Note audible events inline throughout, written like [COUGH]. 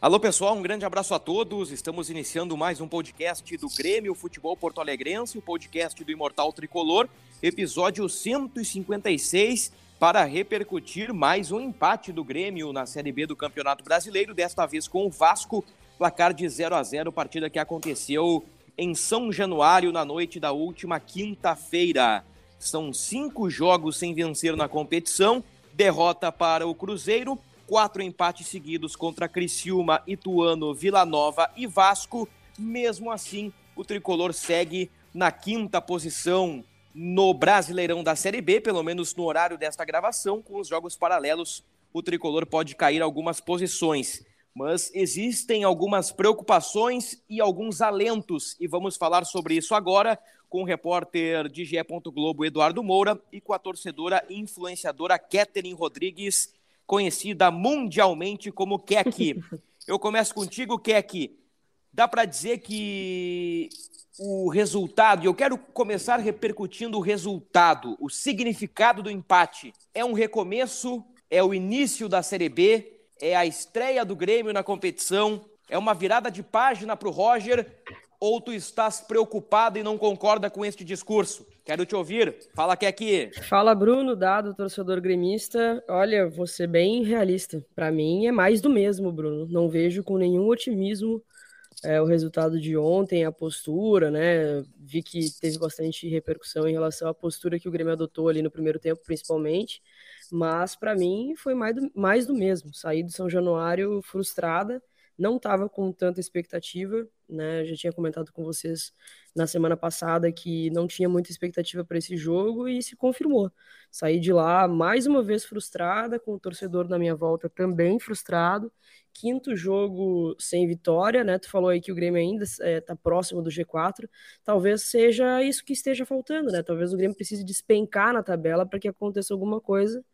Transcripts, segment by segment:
Alô pessoal, um grande abraço a todos. Estamos iniciando mais um podcast do Grêmio Futebol Porto Alegrense, o podcast do Imortal Tricolor, episódio 156, para repercutir mais um empate do Grêmio na Série B do Campeonato Brasileiro, desta vez com o Vasco, placar de 0 a 0, partida que aconteceu em São Januário na noite da última quinta-feira. São cinco jogos sem vencer na competição, derrota para o Cruzeiro, quatro empates seguidos contra Criciúma, Ituano, Vila Nova e Vasco. Mesmo assim, o tricolor segue na quinta posição no Brasileirão da Série B, pelo menos no horário desta gravação, com os jogos paralelos, o tricolor pode cair algumas posições. Mas existem algumas preocupações e alguns alentos, e vamos falar sobre isso agora com o repórter de GE. Globo Eduardo Moura e com a torcedora e influenciadora Catherine Rodrigues conhecida mundialmente como Kek. [LAUGHS] Eu começo contigo, Kek. Dá para dizer que o resultado, e eu quero começar repercutindo o resultado, o significado do empate. É um recomeço, é o início da Série B, é a estreia do Grêmio na competição, é uma virada de página para o Roger, ou tu estás preocupado e não concorda com este discurso? Quero te ouvir. Fala que aqui. Fala, Bruno, dado torcedor gremista. Olha, vou ser bem realista. Para mim é mais do mesmo, Bruno. Não vejo com nenhum otimismo é, o resultado de ontem, a postura, né? Vi que teve bastante repercussão em relação à postura que o Grêmio adotou ali no primeiro tempo, principalmente. Mas para mim foi mais do, mais do mesmo. Saí do São Januário frustrada não estava com tanta expectativa, né? Já tinha comentado com vocês na semana passada que não tinha muita expectativa para esse jogo e se confirmou. Saí de lá mais uma vez frustrada, com o torcedor na minha volta também frustrado. Quinto jogo sem vitória, né? Tu falou aí que o Grêmio ainda está é, tá próximo do G4. Talvez seja isso que esteja faltando, né? Talvez o Grêmio precise despencar na tabela para que aconteça alguma coisa,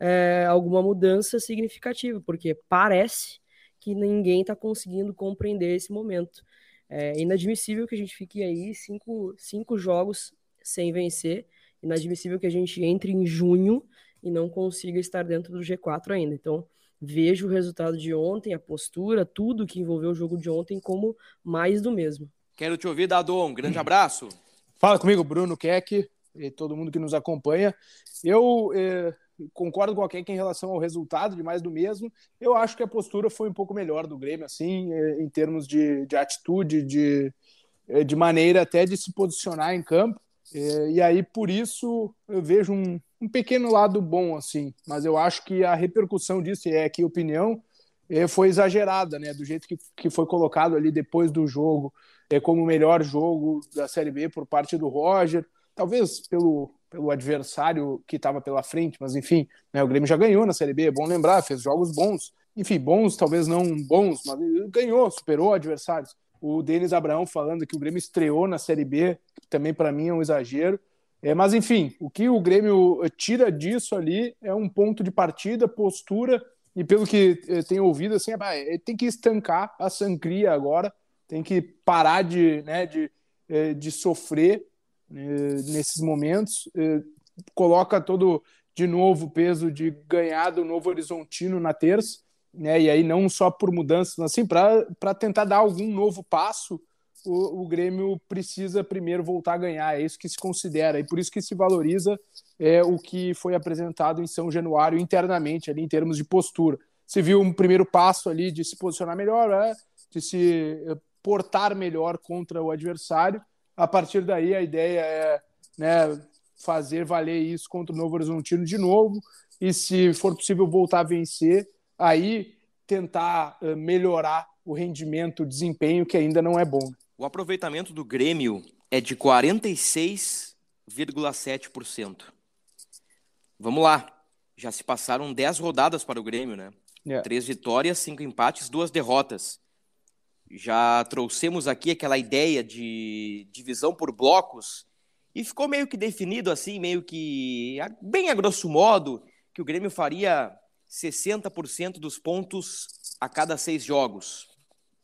é, alguma mudança significativa, porque parece que ninguém está conseguindo compreender esse momento. É inadmissível que a gente fique aí cinco, cinco jogos sem vencer, inadmissível que a gente entre em junho e não consiga estar dentro do G4 ainda. Então, vejo o resultado de ontem, a postura, tudo que envolveu o jogo de ontem como mais do mesmo. Quero te ouvir, Dado. Um grande abraço. Fala comigo, Bruno Keck e todo mundo que nos acompanha. Eu eh, concordo com a Keck em relação ao resultado, de mais do mesmo. Eu acho que a postura foi um pouco melhor do Grêmio, assim, eh, em termos de, de atitude, de, eh, de maneira até de se posicionar em campo. Eh, e aí, por isso, eu vejo um, um pequeno lado bom, assim. Mas eu acho que a repercussão disso, e é aqui opinião, foi exagerada, né? Do jeito que, que foi colocado ali depois do jogo, como o melhor jogo da Série B por parte do Roger. Talvez pelo, pelo adversário que estava pela frente, mas enfim, né, o Grêmio já ganhou na Série B, é bom lembrar, fez jogos bons, enfim, bons, talvez não bons, mas ganhou, superou adversários. O Denis Abraão falando que o Grêmio estreou na Série B, também para mim é um exagero. É, mas enfim, o que o Grêmio tira disso ali é um ponto de partida, postura, e pelo que eh, tenho ouvido, assim, é, tem que estancar a sangria agora, tem que parar de, né, de, eh, de sofrer eh, nesses momentos, eh, coloca todo de novo o peso de ganhar do Novo Horizontino na terça, né? E aí não só por mudanças, mas assim para tentar dar algum novo passo, o, o, Grêmio precisa primeiro voltar a ganhar, é isso que se considera, e por isso que se valoriza é, o que foi apresentado em São Januário internamente, ali em termos de postura. Se viu um primeiro passo ali de se posicionar melhor, é, de se eh, portar melhor contra o adversário, a partir daí, a ideia é né, fazer valer isso contra o Novo Horizontino de novo e, se for possível, voltar a vencer, aí tentar uh, melhorar o rendimento, o desempenho, que ainda não é bom. O aproveitamento do Grêmio é de 46,7%. Vamos lá. já se passaram 10 rodadas para o Grêmio, né? Yeah. Três vitórias, cinco empates, duas derrotas. Já trouxemos aqui aquela ideia de divisão por blocos e ficou meio que definido assim, meio que bem a grosso modo, que o Grêmio faria 60% dos pontos a cada seis jogos,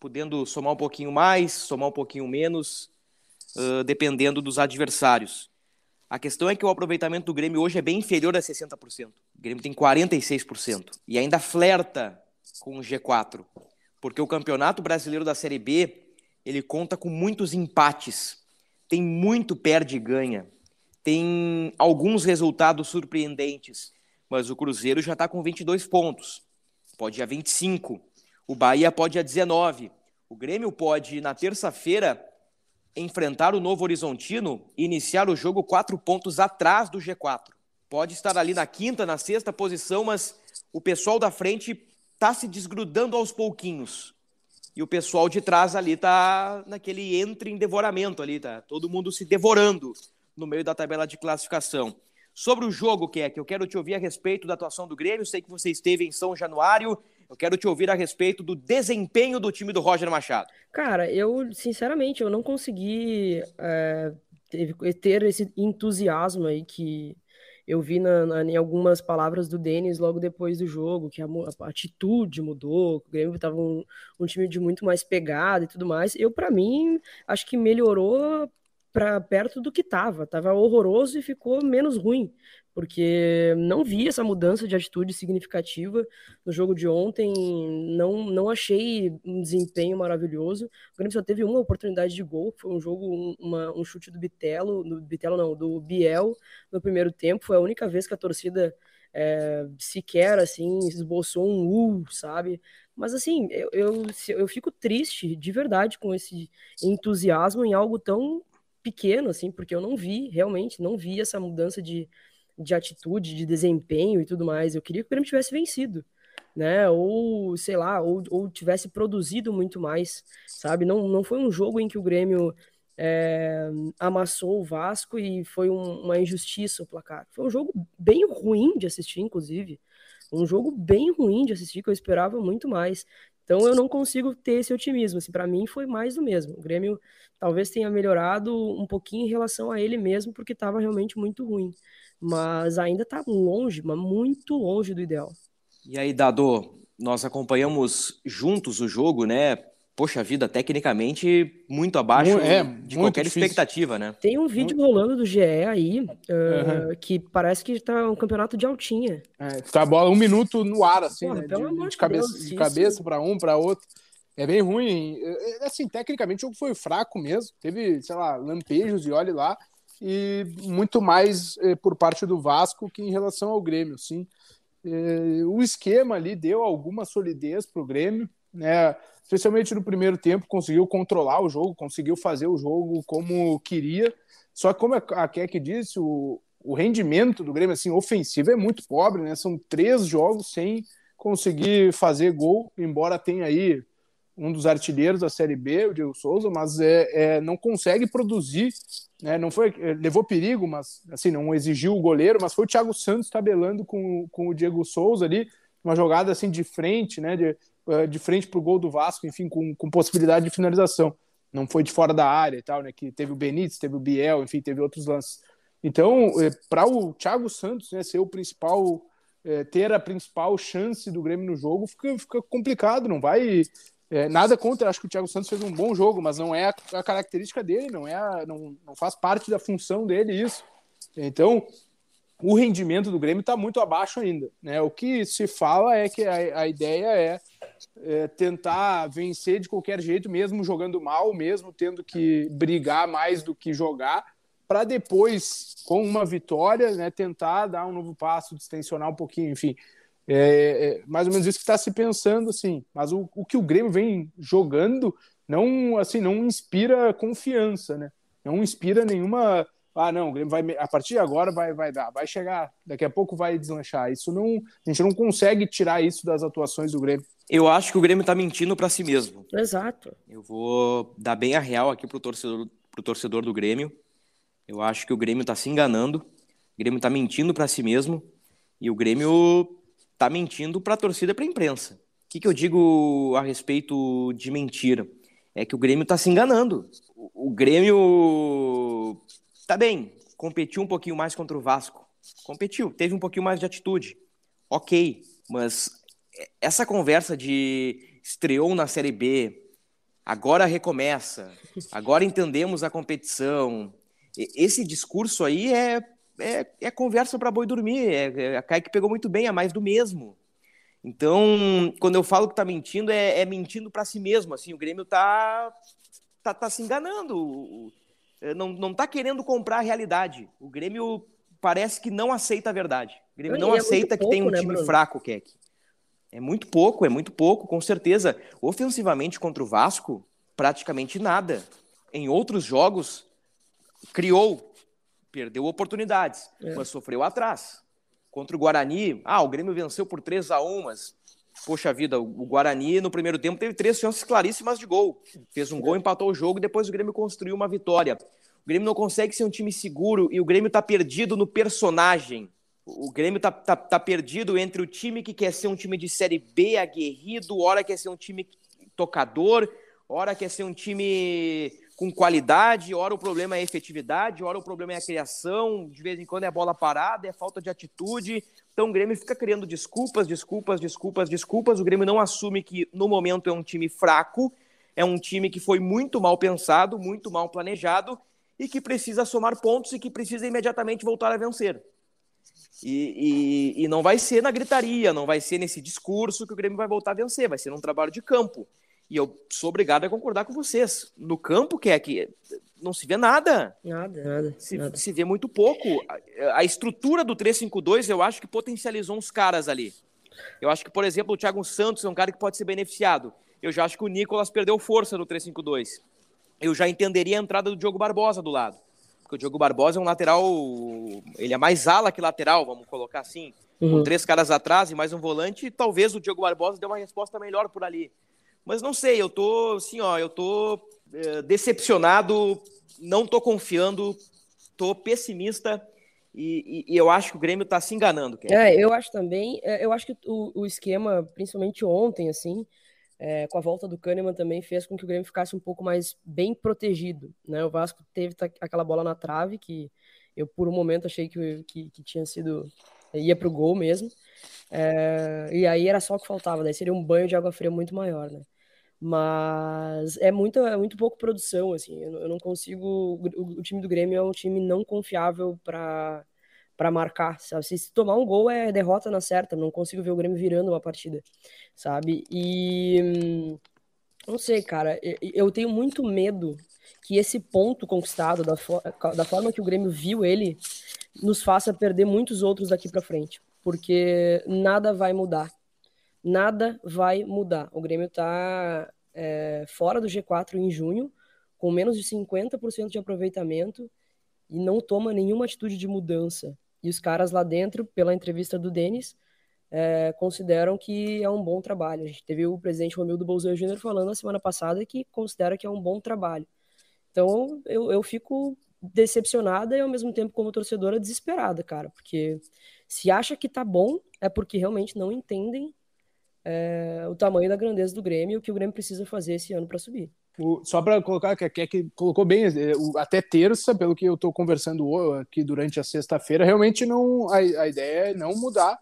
podendo somar um pouquinho mais, somar um pouquinho menos, uh, dependendo dos adversários. A questão é que o aproveitamento do Grêmio hoje é bem inferior a 60%. O Grêmio tem 46% e ainda flerta com o G4, porque o Campeonato Brasileiro da Série B, ele conta com muitos empates. Tem muito perde e ganha. Tem alguns resultados surpreendentes, mas o Cruzeiro já está com 22 pontos. Pode ir a 25. O Bahia pode ir a 19. O Grêmio pode, na terça-feira, enfrentar o Novo Horizontino e iniciar o jogo quatro pontos atrás do G4. Pode estar ali na quinta, na sexta posição, mas o pessoal da frente está se desgrudando aos pouquinhos. E o pessoal de trás ali está naquele entre em devoramento ali, tá? Todo mundo se devorando no meio da tabela de classificação. Sobre o jogo, que é que eu quero te ouvir a respeito da atuação do Grêmio. Sei que você esteve em São Januário eu quero te ouvir a respeito do desempenho do time do Roger Machado. Cara, eu, sinceramente, eu não consegui é, ter esse entusiasmo aí que eu vi na, na, em algumas palavras do Denis logo depois do jogo, que a, a atitude mudou, o Grêmio estava um, um, time de muito mais pegada e tudo mais. Eu, para mim, acho que melhorou para perto do que estava. Tava horroroso e ficou menos ruim porque não vi essa mudança de atitude significativa no jogo de ontem, não, não achei um desempenho maravilhoso. O Grêmio só teve uma oportunidade de gol, foi um jogo, uma, um chute do Bitelo, do Bitelo não, do Biel no primeiro tempo, foi a única vez que a torcida é, sequer, assim, esboçou um uh, sabe? Mas, assim, eu, eu, eu fico triste, de verdade, com esse entusiasmo em algo tão pequeno, assim, porque eu não vi, realmente, não vi essa mudança de de atitude, de desempenho e tudo mais. Eu queria que o Grêmio tivesse vencido, né? Ou, sei lá, ou, ou tivesse produzido muito mais, sabe? Não, não foi um jogo em que o Grêmio é, amassou o Vasco e foi um, uma injustiça o placar. Foi um jogo bem ruim de assistir, inclusive. Um jogo bem ruim de assistir, que eu esperava muito mais. Então eu não consigo ter esse otimismo. Assim, para mim foi mais do mesmo. O Grêmio talvez tenha melhorado um pouquinho em relação a ele mesmo, porque estava realmente muito ruim mas ainda está longe, mas muito longe do ideal. E aí, Dado, nós acompanhamos juntos o jogo, né? Poxa vida, tecnicamente muito abaixo é, de qualquer difícil. expectativa, né? Tem um vídeo muito... rolando do GE aí uh, uhum. que parece que está um campeonato de altinha. É, tá a bola um minuto no ar, assim, Porra, né? De, de, cabeça, Deus, de cabeça para um, para outro. É bem ruim. É, é, assim, tecnicamente o jogo foi fraco mesmo. Teve, sei lá, lampejos e olhe lá e muito mais eh, por parte do Vasco que em relação ao Grêmio, sim. Eh, o esquema ali deu alguma solidez para o Grêmio, né? Especialmente no primeiro tempo, conseguiu controlar o jogo, conseguiu fazer o jogo como queria. Só que, como a Keck disse, o, o rendimento do Grêmio assim, ofensivo é muito pobre, né? São três jogos sem conseguir fazer gol, embora tenha aí um dos artilheiros da Série B, o Diego Souza, mas é, é, não consegue produzir né? Não foi, eh, levou perigo, mas assim, não exigiu o goleiro, mas foi o Thiago Santos tabelando com, com o Diego Souza ali, uma jogada assim de frente, né? De, eh, de frente para o gol do Vasco, enfim, com, com possibilidade de finalização. Não foi de fora da área e tal, né? Que teve o Benítez, teve o Biel, enfim, teve outros lances. Então, eh, para o Thiago Santos né, ser o principal, ter a principal chance do Grêmio no jogo, fica, fica complicado, não vai é, nada contra, acho que o Thiago Santos fez um bom jogo, mas não é a, a característica dele, não é a, não, não faz parte da função dele isso. Então, o rendimento do Grêmio está muito abaixo ainda. Né? O que se fala é que a, a ideia é, é, tentar vencer de qualquer jeito, mesmo jogando mal, mesmo tendo que brigar mais do que jogar, para depois, com uma vitória, né, tentar dar um novo passo, distensionar um pouquinho, enfim. É, é mais ou menos isso que está se pensando, assim. Mas o, o que o Grêmio vem jogando não, assim, não inspira confiança, né? Não inspira nenhuma. Ah, não, o Grêmio vai a partir de agora vai, vai dar, vai chegar, daqui a pouco vai deslanchar. Isso não, a gente não consegue tirar isso das atuações do Grêmio. Eu acho que o Grêmio está mentindo para si mesmo. Exato. Eu vou dar bem a real aqui pro torcedor, pro torcedor do Grêmio. Eu acho que o Grêmio está se enganando. O Grêmio está mentindo para si mesmo E o Grêmio tá mentindo para a torcida e para a imprensa. O que, que eu digo a respeito de mentira? É que o Grêmio está se enganando. O, o Grêmio tá bem, competiu um pouquinho mais contra o Vasco. Competiu, teve um pouquinho mais de atitude. Ok, mas essa conversa de estreou na Série B, agora recomeça, agora entendemos a competição. Esse discurso aí é, é, é conversa para boi dormir. É, é, a Kaique pegou muito bem, é mais do mesmo. Então, quando eu falo que tá mentindo, é, é mentindo para si mesmo. Assim, o Grêmio tá, tá, tá se enganando. É, não, não tá querendo comprar a realidade. O Grêmio parece que não aceita a verdade. O Grêmio não é aceita pouco, que tem um né, time Bruno? fraco, Keck. É muito pouco, é muito pouco, com certeza. Ofensivamente contra o Vasco, praticamente nada. Em outros jogos, criou, perdeu oportunidades, é. mas sofreu atrás. Contra o Guarani, ah, o Grêmio venceu por 3 a 1 mas, poxa vida, o Guarani no primeiro tempo teve três chances claríssimas de gol. Fez um gol, empatou o jogo, depois o Grêmio construiu uma vitória. O Grêmio não consegue ser um time seguro e o Grêmio está perdido no personagem. O Grêmio tá, tá, tá, perdido entre o time que quer ser um time de Série B aguerrido, hora quer ser um time tocador, hora quer ser um time com qualidade, hora o problema é a efetividade, hora o problema é a criação, de vez em quando é bola parada, é falta de atitude. Então o Grêmio fica criando desculpas, desculpas, desculpas, desculpas. O Grêmio não assume que no momento é um time fraco, é um time que foi muito mal pensado, muito mal planejado e que precisa somar pontos e que precisa imediatamente voltar a vencer. E, e, e, não vai ser na gritaria, não vai ser nesse discurso que o Grêmio vai voltar a vencer, vai ser num trabalho de campo. E eu sou obrigado a concordar com vocês. No campo, que é que não se vê nada. Nada, nada. Se, nada. se vê muito pouco. A, a estrutura do 352 eu acho que potencializou uns caras ali. Eu acho que, por exemplo, o Thiago Santos é um cara que pode ser beneficiado. Eu já acho que o Nicolas perdeu força no 352. Eu já entenderia a entrada do Diogo Barbosa do lado porque o Diogo Barbosa é um lateral, ele é mais ala que lateral, vamos colocar assim. Uhum. Com três caras atrás e mais um volante, talvez o Diogo Barbosa dê uma resposta melhor por ali. Mas não sei, eu tô assim, ó, eu tô é, decepcionado, não tô confiando, tô pessimista e, e, e, eu acho que o Grêmio tá se enganando. É, eu acho também, é, eu acho que o, o esquema, principalmente ontem, assim, é, com a volta do Kahneman também fez com que o Grêmio ficasse um pouco mais bem protegido. Né? O Vasco teve aquela bola na trave que eu por um momento achei que, que, que tinha sido ia para o gol mesmo. É, e aí era só o que faltava, daí seria um banho de água fria muito maior, né? Mas é muito, é muito pouco produção, assim. Eu, eu não consigo. O, o, time do Grêmio é um time não confiável para para marcar, sabe? Se tomar um gol é derrota na certa, não consigo ver o Grêmio virando uma partida, sabe? E não sei, cara, eu tenho muito medo que esse ponto conquistado da, fo da forma que o Grêmio viu ele nos faça perder muitos outros daqui para frente, porque nada vai mudar. Nada vai mudar. O Grêmio tá é, fora do G4 em junho, com menos de 50% de aproveitamento e não toma nenhuma atitude de mudança. E os caras lá dentro, pela entrevista do Denis, é, consideram que é um bom trabalho. A gente teve o presidente Romildo Bolsonaro Júnior falando na semana passada que considera que é um bom trabalho. Então eu, eu fico decepcionada e ao mesmo tempo como torcedora desesperada, cara, porque se acha que tá bom é porque realmente não entendem é, o tamanho da grandeza do Grêmio e o que o Grêmio precisa fazer esse ano para subir. O, só para colocar, que, que, que colocou bem, é, até terça, pelo que eu estou conversando aqui durante a sexta-feira, realmente não a, a, ideia é não mudar,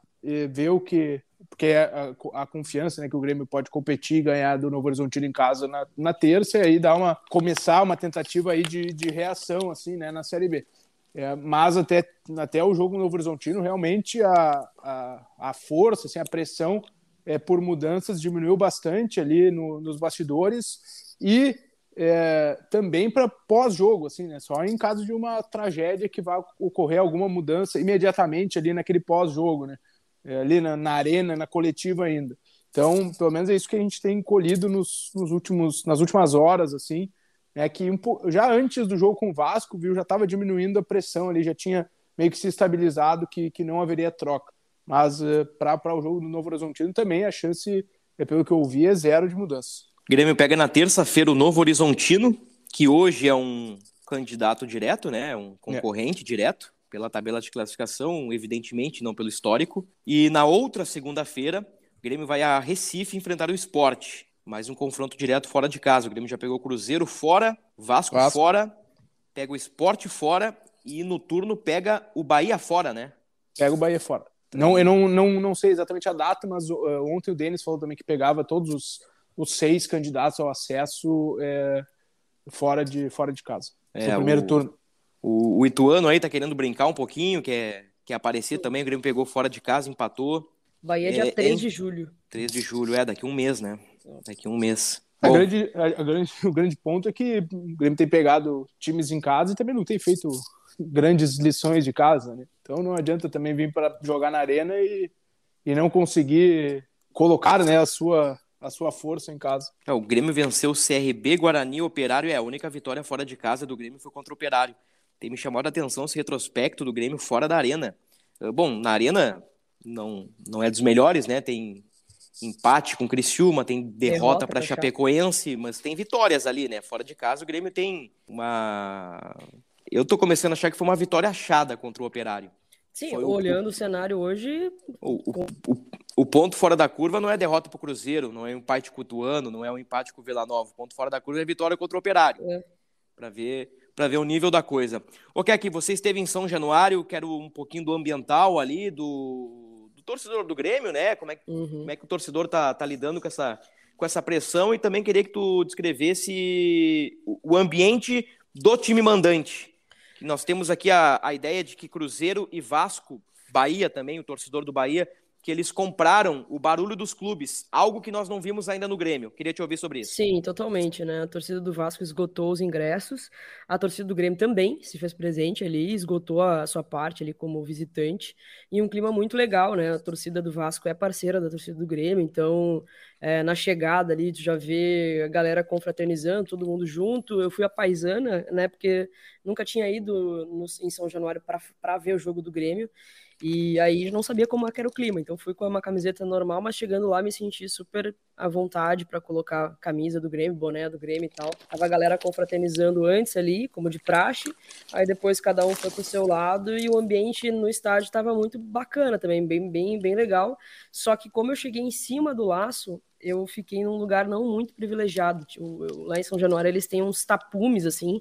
ver o que. Porque é a, a, confiança né, que o Grêmio pode competir e ganhar do Novo Horizontino em casa na, na terça, e aí dar uma, começar uma tentativa aí de, de reação assim, né, na Série B. É, mas até, até o jogo no Novo Horizontino, realmente a, a, a força, assim, a pressão é, por mudanças diminuiu bastante ali no, nos bastidores e é, também para pós-jogo, assim, né? Só em caso de uma tragédia que vai ocorrer alguma mudança imediatamente ali naquele pós-jogo, né? É, ali na, na, arena, na coletiva ainda. Então, pelo menos é isso que a gente tem colhido nos, nos últimos, nas últimas horas, assim, é que já antes do jogo com o Vasco, viu, já estava diminuindo a pressão ali, já tinha meio que se estabilizado que, que não haveria troca. Mas uh, para o jogo do Novo Horizontino também a chance, é, pelo que eu vi, é zero de mudança. Grêmio pega na terça-feira o Novo Horizontino, que hoje é um candidato direto, né? Um concorrente é. direto. pela tabela de classificação, evidentemente, não pelo histórico. E na outra segunda-feira, o Grêmio vai a Recife enfrentar o esporte. Mais um confronto direto fora de casa. O Grêmio já pegou o Cruzeiro fora, Vasco, Vasco. fora, pega o esporte fora e no turno pega o Bahia fora, né? Pega o Bahia fora. Não, eu não, não, não sei exatamente a data, mas uh, ontem o Denis falou também que pegava todos os, os seis candidatos ao acesso é, fora, de, fora de casa. É, no primeiro o, turno. O, o, Ituano aí tá querendo brincar um pouquinho, quer, quer aparecer também. O Grêmio pegou fora de casa, empatou. Bahia é, dia 3 é, de julho. 3 de julho, é, daqui um mês, né? Daqui um mês. A grande, a, a grande, [LAUGHS] o grande ponto é que o Grêmio tem pegado times em casa e também não tem feito grandes lições de casa, né? Então não adianta também vir para jogar na arena e, e não conseguir colocar né, a, sua, a sua força em casa. É, o Grêmio venceu o CRB, Guarani, Operário é a única vitória fora de casa do Grêmio foi contra o Operário. Tem me chamado a atenção esse retrospecto do Grêmio fora da arena. Ah, bom, na arena não, não é dos melhores, né? Tem empate com o Criciúma, tem derrota, derrota para Chapecoense, mas tem vitórias ali, né? Fora de casa, o Grêmio tem uma eu tô começando a achar que foi uma vitória achada contra o Operário. Sim, foi olhando o, o, cenário hoje. O, o, o, ponto fora da curva não é derrota para o Cruzeiro, não é um empate com o Tuano, não é um empate com o Vila Nova. O ponto fora da curva é vitória contra o Operário. É. Para ver para ver o nível da coisa. Ok, aqui você esteve em São Januário, quero um pouquinho do ambiental ali, do, do torcedor do Grêmio, né? Como é, uhum. como é que o torcedor tá, tá lidando com essa, com essa pressão e também queria que tu descrevesse o, o ambiente do time mandante. Nós temos aqui a, a ideia de que Cruzeiro e Vasco, Bahia também, o torcedor do Bahia, que eles compraram o barulho dos clubes, algo que nós não vimos ainda no Grêmio. Queria te ouvir sobre isso. Sim, totalmente, né? A torcida do Vasco esgotou os ingressos, a torcida do Grêmio também se fez presente ali, esgotou a sua parte ali como visitante, e um clima muito legal, né? A torcida do Vasco é parceira da torcida do Grêmio, então é, na chegada ali, tu já vê a galera confraternizando, todo mundo junto. Eu fui a paisana, né? Porque nunca tinha ido no, em São Januário para ver o jogo do Grêmio. E aí não sabia como era o clima, então fui com uma camiseta normal, mas chegando lá me senti super à vontade para colocar camisa do Grêmio, boné do Grêmio e tal. Tava a galera confraternizando antes ali, como de praxe, aí depois cada um foi pro seu lado e o ambiente no estádio estava muito bacana também, bem, bem, bem legal. Só que como eu cheguei em cima do laço, eu fiquei num lugar não muito privilegiado. Tipo, eu, lá em São Januário eles têm uns tapumes assim,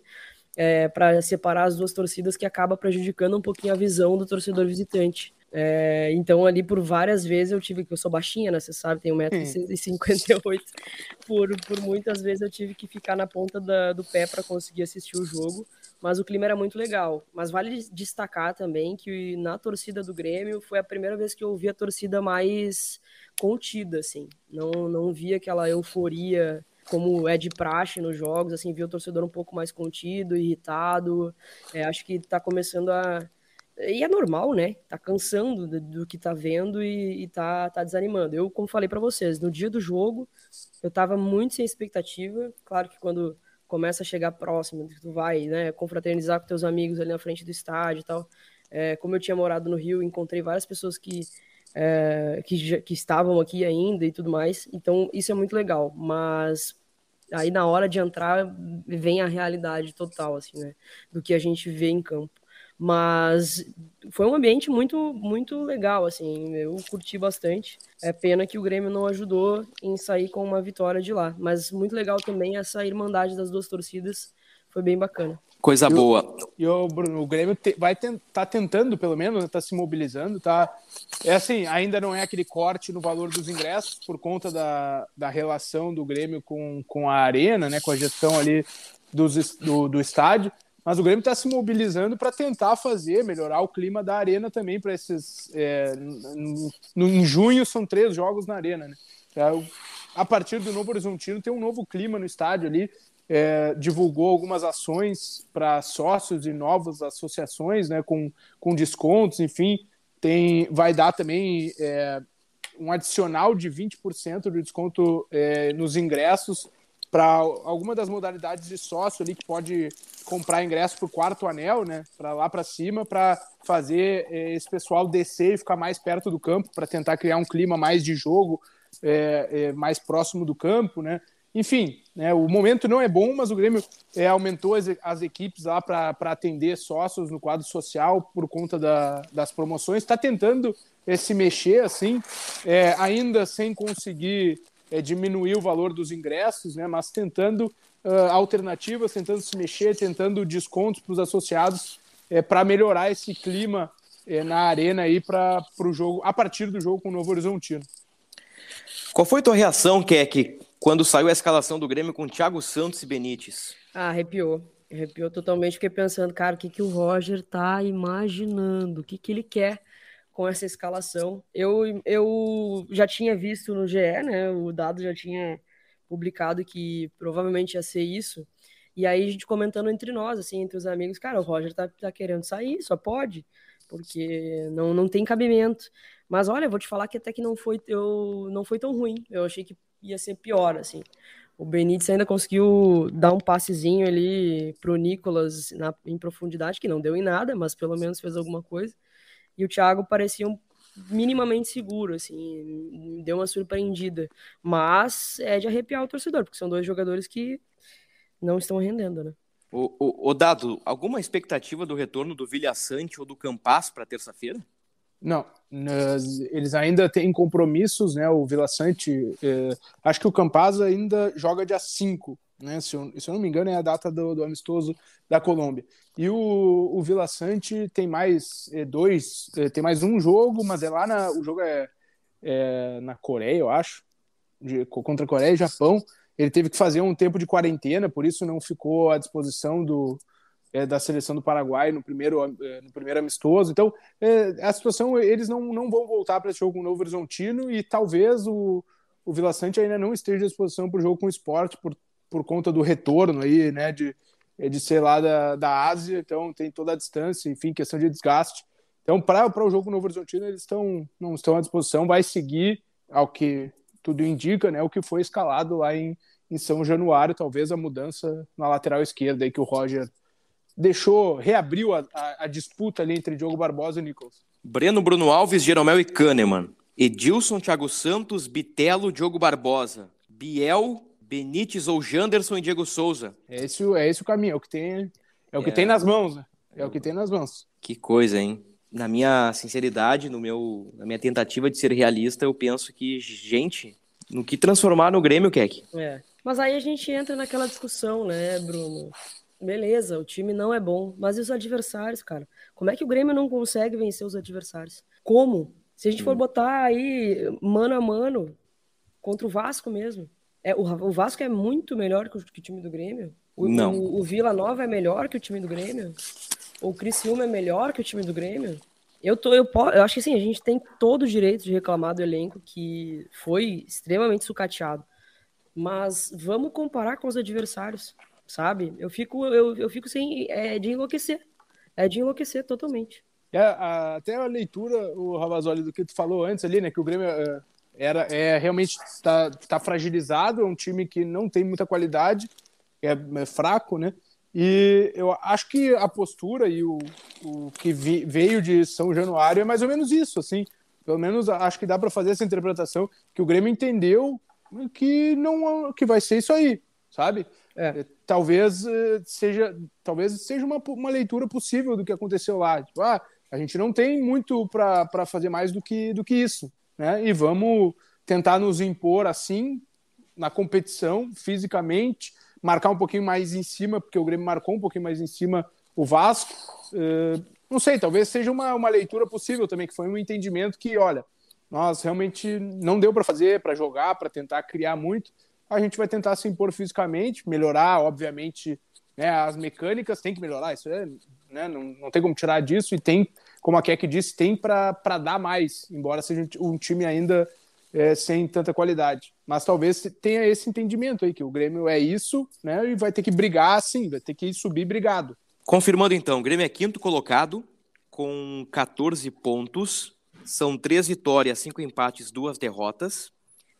é, para separar as duas torcidas que acaba prejudicando um pouquinho a visão do torcedor visitante. É, então, ali por várias vezes eu tive que. Eu sou baixinha, né? Você sabe, tenho 1,58m. Por, por muitas vezes eu tive que ficar na ponta da, do pé para conseguir assistir o jogo. Mas o clima era muito legal. Mas vale destacar também que na torcida do Grêmio foi a primeira vez que eu vi a torcida mais contida, assim. Não, não vi aquela euforia como é de praxe nos jogos, assim, vi o torcedor um pouco mais contido, irritado. É, acho que está começando a. E é normal, né? Tá cansando do, do que tá vendo e, e tá, tá desanimando. Eu, como falei para vocês, no dia do jogo, eu tava muito sem expectativa. Claro que quando começa a chegar próximo, tu vai, né, confraternizar com teus amigos ali na frente do estádio e tal. É, como eu tinha morado no Rio, encontrei várias pessoas que é, que, que estavam aqui ainda e tudo mais. Então, isso é muito legal. Mas aí na hora de entrar vem a realidade total, assim, né? Do que a gente vê em campo. Mas foi um ambiente muito, muito legal, assim, eu curti bastante. É pena que o Grêmio não ajudou em sair com uma vitória de lá, mas muito legal também essa irmandade das duas torcidas, foi bem bacana. Coisa e boa. O, e o, Bruno, o Grêmio te, vai estar tá tentando, pelo menos, está se mobilizando, tá? É assim, ainda não é aquele corte no valor dos ingressos por conta da, da relação do Grêmio com, com a arena, né? Com a gestão ali dos, do, do estádio. Mas o Grêmio está se mobilizando para tentar fazer, melhorar o clima da arena também para esses. É, no, no, em junho são três jogos na arena, né? É, a partir do Novo Horizontino tem um novo clima no estádio ali é, divulgou algumas ações para sócios e novas associações, né, com, com descontos, enfim, tem, vai dar também é, um adicional de 20% de desconto é, nos ingressos para alguma das modalidades de sócio ali que pode comprar ingresso para o quarto anel, né, para lá para cima, para fazer é, esse pessoal descer e ficar mais perto do campo, para tentar criar um clima mais de jogo, é, é, mais próximo do campo, né? Enfim, né, o momento não é bom, mas o Grêmio é, aumentou as, as equipes lá para atender sócios no quadro social por conta da, das promoções. Está tentando é, se mexer assim, é, ainda sem conseguir é, diminuir o valor dos ingressos, né, mas tentando uh, alternativas, tentando se mexer, tentando descontos para os associados para melhorar esse clima na arena aí para o jogo, a partir do jogo com o Novo Horizontino. Qual foi a tua reação, Keck, quando saiu a escalação do Grêmio com Thiago Santos e Benítez? Ah, arrepiou. Arrepiou totalmente. Fiquei pensando, cara, o que, que o Roger tá imaginando? O que, que ele quer com essa escalação? Eu, eu já tinha visto no GE, né? O Dado já tinha publicado que provavelmente ia ser isso. E aí a gente comentando entre nós, assim, entre os amigos, cara, o Roger tá, tá querendo sair, só pode, porque não, não tem cabimento. Mas olha, vou te falar que até que não foi, eu, não foi tão ruim. Eu achei que ia ser pior, assim. O Benítez ainda conseguiu dar um passezinho ali pro Nicolas na, em profundidade, que não deu em nada, mas pelo menos fez alguma coisa. E o Thiago parecia um, minimamente seguro, assim, deu uma surpreendida. Mas é de arrepiar o torcedor, porque são dois jogadores que não estão rendendo, né? O, o, o Dado, alguma expectativa do retorno do Vilha Sante ou do Campas para terça-feira? Não, eles ainda têm compromissos, né? O Vila Sante, é, acho que o Campaz ainda joga dia 5, né? Se eu, se eu, não me engano, é a data do, do amistoso da Colômbia. E o, o Vila Sante tem mais é, dois, é, tem mais um jogo, mas é lá na. O jogo é, é na Coreia, eu acho, de, contra a Coreia e Japão. Ele teve que fazer um tempo de quarentena, por isso não ficou à disposição do, é, da seleção do Paraguai no primeiro, é, no primeiro amistoso. Então, é, a situação, eles não, não vão voltar para esse jogo com o Novo Horizontino e talvez o, o Vila Sante ainda não esteja à disposição para o jogo com o esporte por, por conta do retorno aí, né, de, é, de ser lá da, da Ásia, então tem toda a distância, enfim, questão de desgaste. Então, para o jogo com o Novo Horizontino, eles estão, não estão à disposição, vai seguir ao que tudo indica, né, o que foi escalado lá em, em São Januário, talvez a mudança na lateral esquerda aí que o Roger deixou, reabriu a, a, a, disputa ali entre Diogo Barbosa e Nicolas? Breno, Bruno Alves, Jeromel e Kahneman. Edilson, Thiago Santos, Bitelo, Diogo Barbosa. Biel, Benítez ou Janderson e Diego Souza. É esse, é esse o caminho, é o que tem, é o que é... tem nas mãos, né? É o que tem nas mãos. Que coisa, hein? Na minha sinceridade, no meu, na minha tentativa de ser realista, eu penso que, gente, no que transformar no Grêmio, Keck. É. Mas aí a gente entra naquela discussão, né, Bruno? Beleza, o time não é bom, mas e os adversários, cara? Como é que o Grêmio não consegue vencer os adversários? Como? Se a gente for botar aí mano a mano contra o Vasco mesmo. É, o, o Vasco é muito melhor que o, que o time do Grêmio. O, não. O, o, Vila Nova é melhor que o time do Grêmio. O Criciúma é melhor que o time do Grêmio. Eu, tô, eu, eu acho que assim, a gente tem todo o direito de reclamar do elenco que foi extremamente sucateado. Mas vamos comparar com os adversários sabe? Eu fico, eu, eu fico sem é, de enlouquecer. É de enlouquecer totalmente. É, a, até a leitura, o Ravazoli, do que tu falou antes ali, né? Que o Grêmio é, era, é, realmente está tá fragilizado, é um time que não tem muita qualidade, é, é fraco, né? E eu acho que a postura e o, o que vi, veio de São Januário é mais ou menos isso, assim. Pelo menos acho que dá para fazer essa interpretação que o Grêmio entendeu que não que vai ser isso aí, sabe? É. Talvez eh, seja, talvez seja uma, uma leitura possível do que aconteceu lá. Tipo, ah, a gente não tem muito para fazer mais do que, do que isso, né? E vamos tentar nos impor assim na competição, fisicamente, marcar um pouquinho mais em cima, porque o Grêmio marcou um pouquinho mais em cima o Vasco. Uh, não sei, talvez seja uma, uma leitura possível também, que foi um entendimento que, olha, nós realmente não deu para fazer, para jogar, para tentar criar muito a gente vai tentar se impor fisicamente, melhorar, obviamente, né, as mecânicas, tem que melhorar, isso é, né, não, não tem como tirar disso, e tem, como a Keck disse, tem para dar mais, embora seja um time ainda é, sem tanta qualidade. Mas talvez tenha esse entendimento aí, que o Grêmio é isso, né, e vai ter que brigar sim, vai ter que subir brigado. Confirmando então, o Grêmio é quinto colocado, com 14 pontos, são três vitórias, cinco empates, duas derrotas,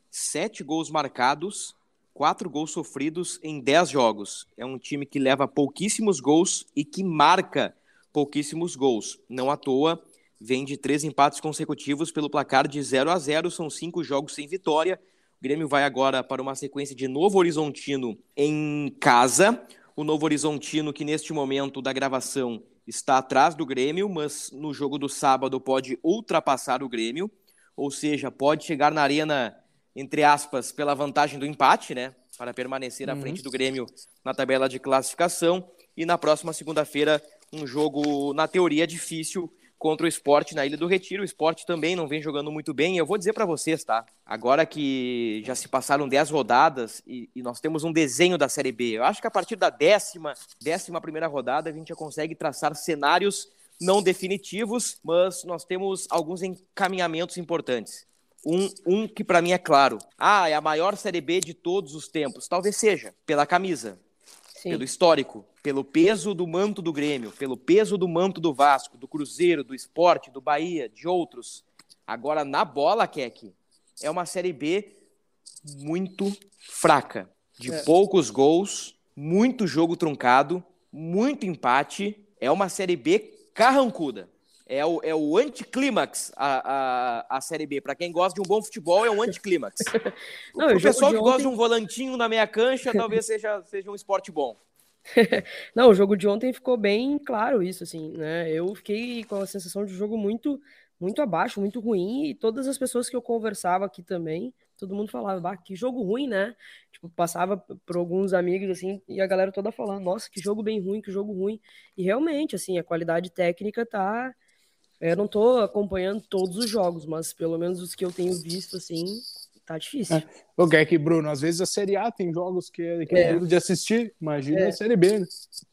sete gols marcados, quatro gols sofridos em dez jogos. É um time que leva pouquíssimos gols e que marca pouquíssimos gols. Não à toa, vem de três empates consecutivos pelo placar de 0 a 0 São cinco jogos sem vitória, Grêmio vai agora para uma sequência de Novo Horizontino em casa. O Novo Horizontino, que neste momento da gravação está atrás do Grêmio, mas no jogo do sábado pode ultrapassar o Grêmio, ou seja, pode chegar na arena, entre aspas, pela vantagem do empate, né? Para permanecer à uhum. frente do Grêmio na tabela de classificação. E na próxima segunda-feira, um jogo, na teoria, difícil contra o esporte na Ilha do Retiro. O esporte também não vem jogando muito bem. Eu vou dizer para vocês, tá? Agora que já se passaram 10 rodadas e, e, nós temos um desenho da Série B, eu acho que a partir da décima, décima primeira rodada a gente já consegue traçar cenários não definitivos, mas nós temos alguns encaminhamentos importantes. Um, um que para mim é claro. Ah, é a maior Série B de todos os tempos. Talvez seja, pela camisa, Sim. pelo histórico, pelo peso do manto do Grêmio, pelo peso do manto do Vasco, do Cruzeiro, do Esporte, do Bahia, de outros. Agora, na bola, Keck, é uma Série B muito fraca, de é. poucos gols, muito jogo truncado, muito empate. É uma Série B carrancuda. É o, é o anticlímax a, a, a Série B. Para quem gosta de um bom futebol, é um anticlímax. [LAUGHS] o pessoal que ontem... gosta de um volantinho na meia cancha, talvez seja, seja um esporte bom. [LAUGHS] Não, o jogo de ontem ficou bem claro isso, assim, né? Eu fiquei com a sensação de jogo muito, muito abaixo, muito ruim, e todas as pessoas que eu conversava aqui também, todo mundo falava, bah, que jogo ruim, né? Tipo, passava por alguns amigos, assim, e a galera toda falando, nossa, que jogo bem ruim, que jogo ruim. E realmente, assim, a qualidade técnica tá eu não tô acompanhando todos os jogos, mas pelo menos os que eu tenho visto, assim, tá difícil. É. O que é que, Bruno, às vezes a Série A tem jogos que é, que é. é de assistir, imagina é. a Série B, né?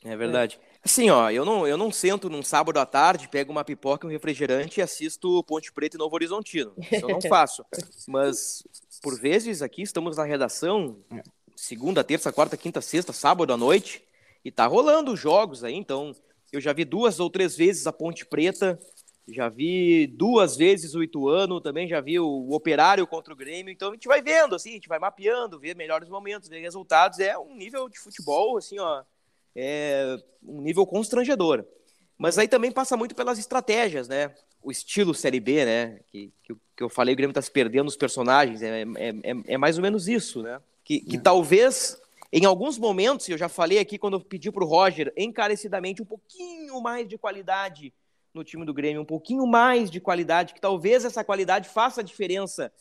É verdade. Assim, ó, eu não, eu não sento num sábado à tarde, pego uma pipoca e um refrigerante e assisto Ponte Preta e Novo Horizontino. Isso eu não [LAUGHS] faço. Mas, por vezes, aqui estamos na redação, é. segunda, terça, quarta, quinta, sexta, sábado à noite, e tá rolando os jogos aí, então eu já vi duas ou três vezes a Ponte Preta já vi duas vezes o Ituano, também já vi o Operário contra o Grêmio, então a gente vai vendo, assim, a gente vai mapeando, ver melhores momentos, ver resultados, é um nível de futebol, assim, ó, é um nível constrangedor. Mas aí também passa muito pelas estratégias, né? O estilo Série B, né? Que, que, que eu falei, o Grêmio tá se perdendo os personagens, é, é, é, é mais ou menos isso, né? Que, que é. talvez, em alguns momentos, eu já falei aqui quando eu pedi pro Roger, encarecidamente, um pouquinho mais de qualidade no time do Grêmio, um pouquinho mais de qualidade, que talvez essa qualidade faça a diferença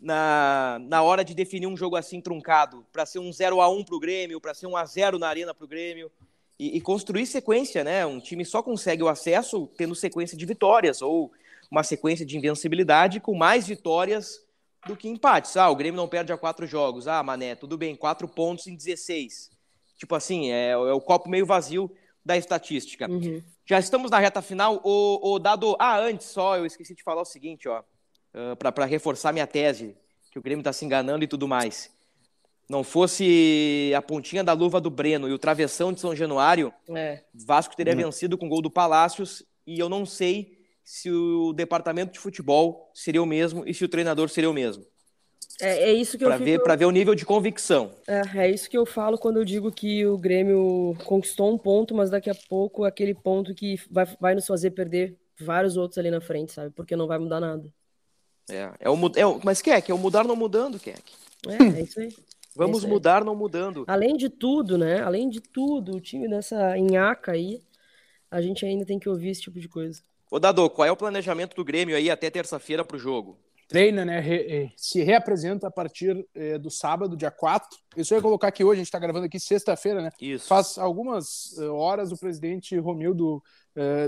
na, na hora de definir um jogo assim truncado, para ser um 0 a 1 para o Grêmio, para ser um a 0 na arena para o Grêmio, e, e, construir sequência, né? Um time só consegue o acesso tendo sequência de vitórias, ou uma sequência de invencibilidade com mais vitórias do que empates. Ah, o Grêmio não perde a quatro jogos. Ah, Mané, tudo bem, quatro pontos em 16. Tipo assim, é, é o copo meio vazio da estatística. Uhum. Já estamos na reta final. O, o, dado. Ah, antes só, eu esqueci de falar o seguinte, ó. Uh, ah, para reforçar minha tese, que o Grêmio está se enganando e tudo mais. Não fosse a pontinha da luva do Breno e o travessão de São Januário, é. Vasco teria uhum. vencido com o gol do Palácios. E eu não sei se o departamento de futebol seria o mesmo e se o treinador seria o mesmo. É, é isso que pra eu ver Para ver o nível de convicção. É, é isso que eu falo quando eu digo que o Grêmio conquistou um ponto, mas daqui a pouco aquele ponto que vai, vai nos fazer perder vários outros ali na frente, sabe? Porque não vai mudar nada. É, é o, é o, mas que é o mudar não mudando, quer É, é isso aí. [LAUGHS] Vamos é isso aí. mudar não mudando. Além de tudo, né? Além de tudo, o time nessa nhaca aí, a gente ainda tem que ouvir esse tipo de coisa. Ô Dado, qual é o planejamento do Grêmio aí até terça-feira pro jogo? Treina, né, re, eh, se reapresenta a partir é, do sábado, dia 4. Isso eu ia colocar aqui hoje, a gente está gravando aqui sexta-feira, né? Isso. Faz algumas eh, horas o presidente Romildo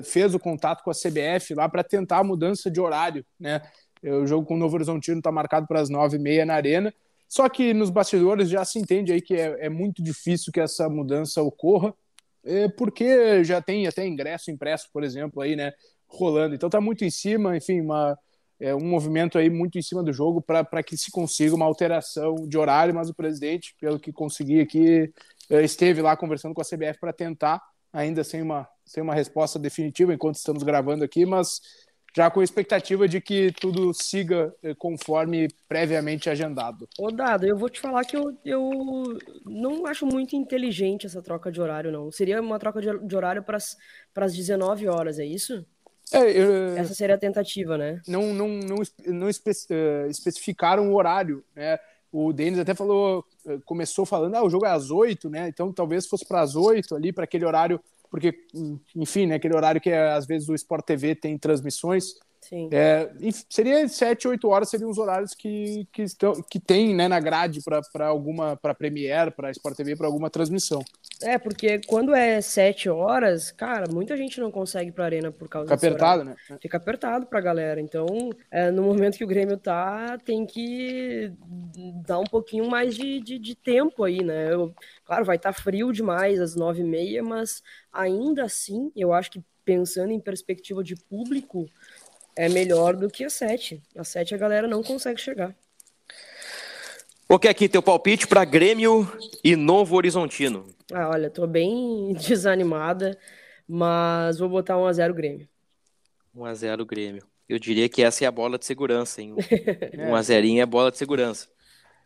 fez o contato com a CBF lá para tentar a mudança de horário, né? O jogo com o Novo Horizontino está marcado para as nove e meia na Arena. Só que nos bastidores já se entende aí que é, é muito difícil que essa mudança ocorra, porque já tem até ingresso impresso, por exemplo, aí, né? Rolando. Então tá muito em cima, enfim, uma é, um movimento aí muito em cima do jogo para que se consiga uma alteração de horário, mas o presidente, pelo que consegui aqui, é, esteve lá conversando com a CBF para tentar, ainda sem uma, sem uma resposta definitiva enquanto estamos gravando aqui, mas já com a expectativa de que tudo siga é, conforme previamente agendado. Ô Dado, eu vou te falar que eu, eu não acho muito inteligente essa troca de horário, não. Seria uma troca de horário para as 19 horas, é isso? É, eu, Essa seria a tentativa, né? Não, não, não, não espe uh, especificaram o horário, né? O Denis até falou, eh, começou falando, ah, o jogo é às oito, né? Então talvez fosse para as oito ali, para aquele horário, porque, enfim, né, aquele horário que às vezes o Sport TV tem transmissões. Sim. É, seria sete, oito horas seriam os horários que, que, estão, que tem né, na grade para alguma para Premiere, para Sport TV, para alguma transmissão. É, porque quando é sete horas, cara, muita gente não consegue ir pra arena por causa Fica apertado, horário. né? Fica apertado pra galera. Então, é, no momento que o Grêmio tá, tem que dar um pouquinho mais de, de, de tempo aí, né? Eu, claro, vai estar tá frio demais às nove e meia, mas ainda assim, eu acho que pensando em perspectiva de público, é melhor do que a 7. A 7 a galera não consegue chegar. Ok, aqui teu palpite para Grêmio e Novo Horizontino. Ah, olha, tô bem [LAUGHS] desanimada, mas vou botar 1x0 Grêmio. 1x0 Grêmio. Eu diria que essa é a bola de segurança, hein? [LAUGHS] 1x0 é a bola de segurança.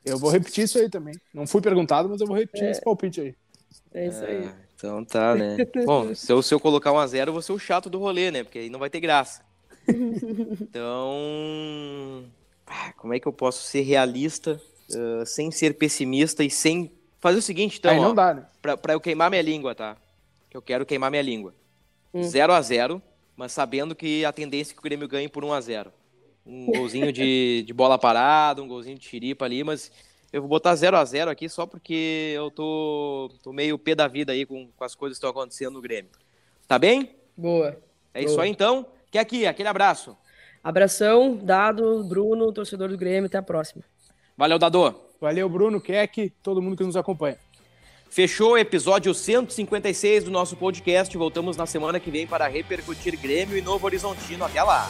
Eu vou repetir isso aí também. Não fui perguntado, mas eu vou repetir é. esse palpite aí. É isso aí. Ah, então tá, né? Bom, se eu, se eu colocar 1x0, eu vou ser o chato do rolê, né? Porque aí não vai ter graça. Então, ah, como é que eu posso ser realista uh, sem ser pessimista e sem fazer o seguinte, então, Aí não ó, dá, né? pra, pra, eu queimar minha língua, tá? Que eu quero queimar minha língua. 0 Hum. a 0 mas sabendo que a tendência é que o Grêmio ganhe por 1 a 0 Um [LAUGHS] golzinho de, de bola parada, um golzinho de chiripa ali, mas eu vou botar 0 a 0 aqui só porque eu tô, tô meio pé da vida aí com, com as coisas que estão acontecendo no Grêmio. Tá bem? Boa. É Boa. isso aí então. Que aqui, aquele abraço. Abração, Dado, Bruno, torcedor do Grêmio, até a próxima. Valeu, Dadô. Valeu, Bruno, Keck, todo mundo que nos acompanha. Fechou o episódio 156 do nosso podcast. Voltamos na semana que vem para repercutir Grêmio e Novo Horizontino. Até lá!